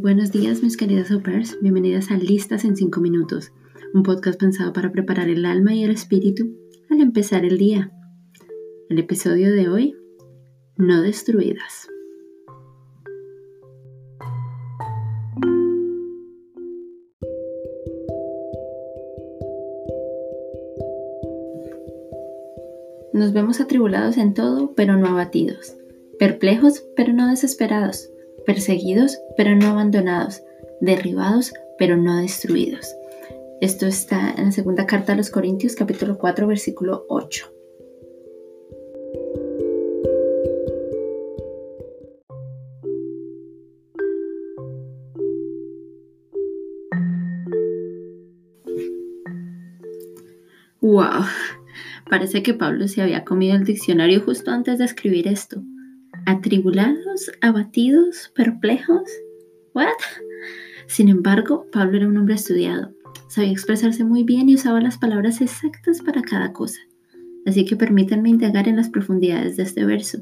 Buenos días mis queridas opers, bienvenidas a Listas en 5 minutos, un podcast pensado para preparar el alma y el espíritu al empezar el día. El episodio de hoy, no destruidas. Nos vemos atribulados en todo, pero no abatidos, perplejos, pero no desesperados perseguidos pero no abandonados, derribados pero no destruidos. Esto está en la segunda carta a los Corintios capítulo 4 versículo 8. Wow, parece que Pablo se había comido el diccionario justo antes de escribir esto atribulados, abatidos, perplejos. ¿What? Sin embargo, Pablo era un hombre estudiado, sabía expresarse muy bien y usaba las palabras exactas para cada cosa. Así que permítanme indagar en las profundidades de este verso.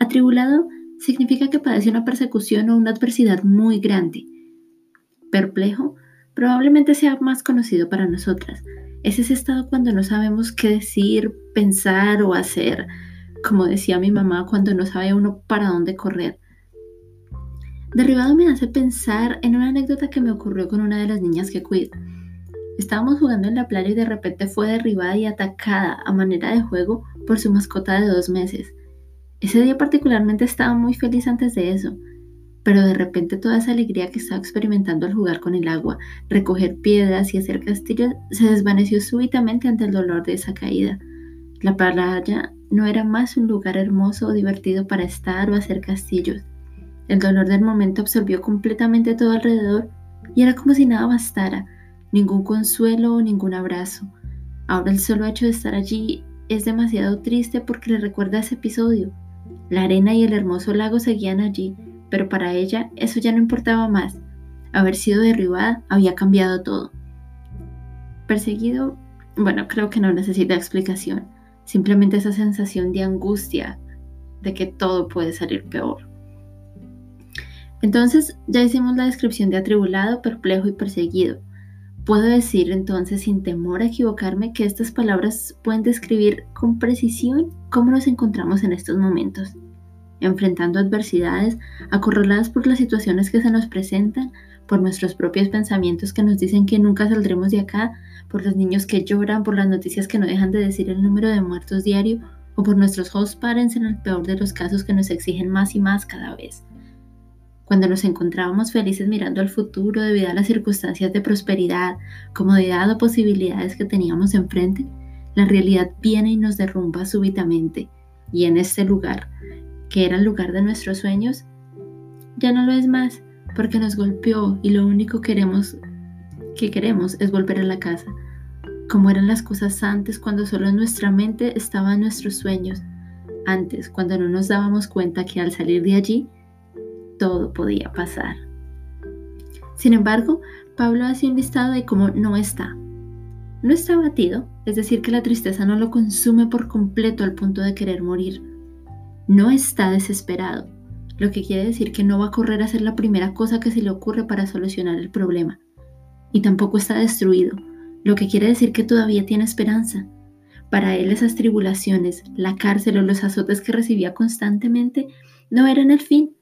Atribulado significa que padece una persecución o una adversidad muy grande. Perplejo probablemente sea más conocido para nosotras. Es ese estado cuando no sabemos qué decir, pensar o hacer como decía mi mamá, cuando no sabe uno para dónde correr. Derribado me hace pensar en una anécdota que me ocurrió con una de las niñas que cuido. Estábamos jugando en la playa y de repente fue derribada y atacada a manera de juego por su mascota de dos meses. Ese día particularmente estaba muy feliz antes de eso, pero de repente toda esa alegría que estaba experimentando al jugar con el agua, recoger piedras y hacer castillos se desvaneció súbitamente ante el dolor de esa caída. La playa no era más un lugar hermoso o divertido para estar o hacer castillos. El dolor del momento absorbió completamente todo alrededor y era como si nada bastara, ningún consuelo o ningún abrazo. Ahora el solo hecho de estar allí es demasiado triste porque le recuerda ese episodio. La arena y el hermoso lago seguían allí, pero para ella eso ya no importaba más. Haber sido derribada había cambiado todo. Perseguido, bueno, creo que no necesita explicación simplemente esa sensación de angustia, de que todo puede salir peor. Entonces ya hicimos la descripción de atribulado, perplejo y perseguido. Puedo decir entonces sin temor a equivocarme que estas palabras pueden describir con precisión cómo nos encontramos en estos momentos, enfrentando adversidades, acorraladas por las situaciones que se nos presentan, por nuestros propios pensamientos que nos dicen que nunca saldremos de acá, por los niños que lloran, por las noticias que no dejan de decir el número de muertos diario, o por nuestros host parents en el peor de los casos que nos exigen más y más cada vez. Cuando nos encontrábamos felices mirando al futuro debido a las circunstancias de prosperidad, comodidad o posibilidades que teníamos enfrente, la realidad viene y nos derrumba súbitamente. Y en este lugar, que era el lugar de nuestros sueños, ya no lo es más porque nos golpeó y lo único que queremos es volver a la casa, como eran las cosas antes cuando solo en nuestra mente estaban nuestros sueños, antes cuando no nos dábamos cuenta que al salir de allí todo podía pasar. Sin embargo, Pablo hace un listado de cómo no está. No está abatido, es decir, que la tristeza no lo consume por completo al punto de querer morir. No está desesperado, lo que quiere decir que no va a correr a hacer la primera cosa que se le ocurre para solucionar el problema. Y tampoco está destruido, lo que quiere decir que todavía tiene esperanza. Para él esas tribulaciones, la cárcel o los azotes que recibía constantemente no eran el fin.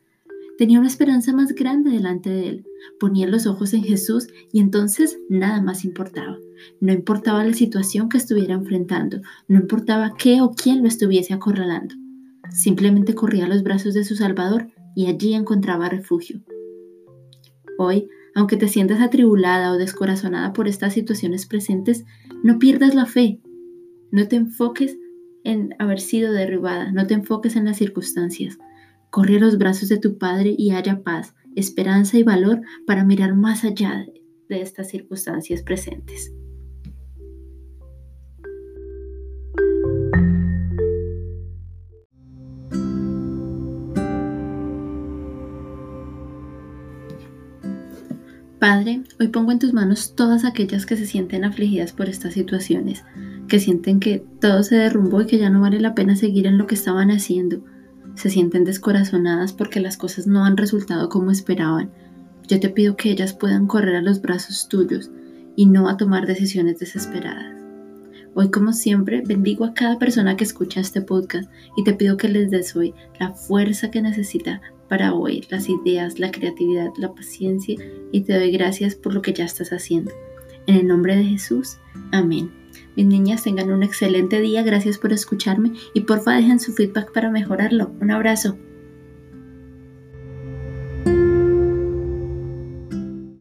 Tenía una esperanza más grande delante de él. Ponía los ojos en Jesús y entonces nada más importaba. No importaba la situación que estuviera enfrentando, no importaba qué o quién lo estuviese acorralando. Simplemente corría a los brazos de su Salvador y allí encontraba refugio. Hoy, aunque te sientas atribulada o descorazonada por estas situaciones presentes, no pierdas la fe. No te enfoques en haber sido derribada, no te enfoques en las circunstancias. Corre a los brazos de tu Padre y haya paz, esperanza y valor para mirar más allá de estas circunstancias presentes. Padre, hoy pongo en tus manos todas aquellas que se sienten afligidas por estas situaciones, que sienten que todo se derrumbó y que ya no vale la pena seguir en lo que estaban haciendo. Se sienten descorazonadas porque las cosas no han resultado como esperaban, Yo te pido que ellas puedan correr a los brazos tuyos y no a tomar decisiones desesperadas. Hoy, como siempre, bendigo a cada persona que escucha este podcast y te pido que les des hoy la fuerza que necesita para hoy, las ideas, la creatividad, la paciencia y te doy gracias por lo que ya estás haciendo. En el nombre de Jesús, amén. Mis niñas tengan un excelente día, gracias por escucharme y porfa dejen su feedback para mejorarlo. Un abrazo.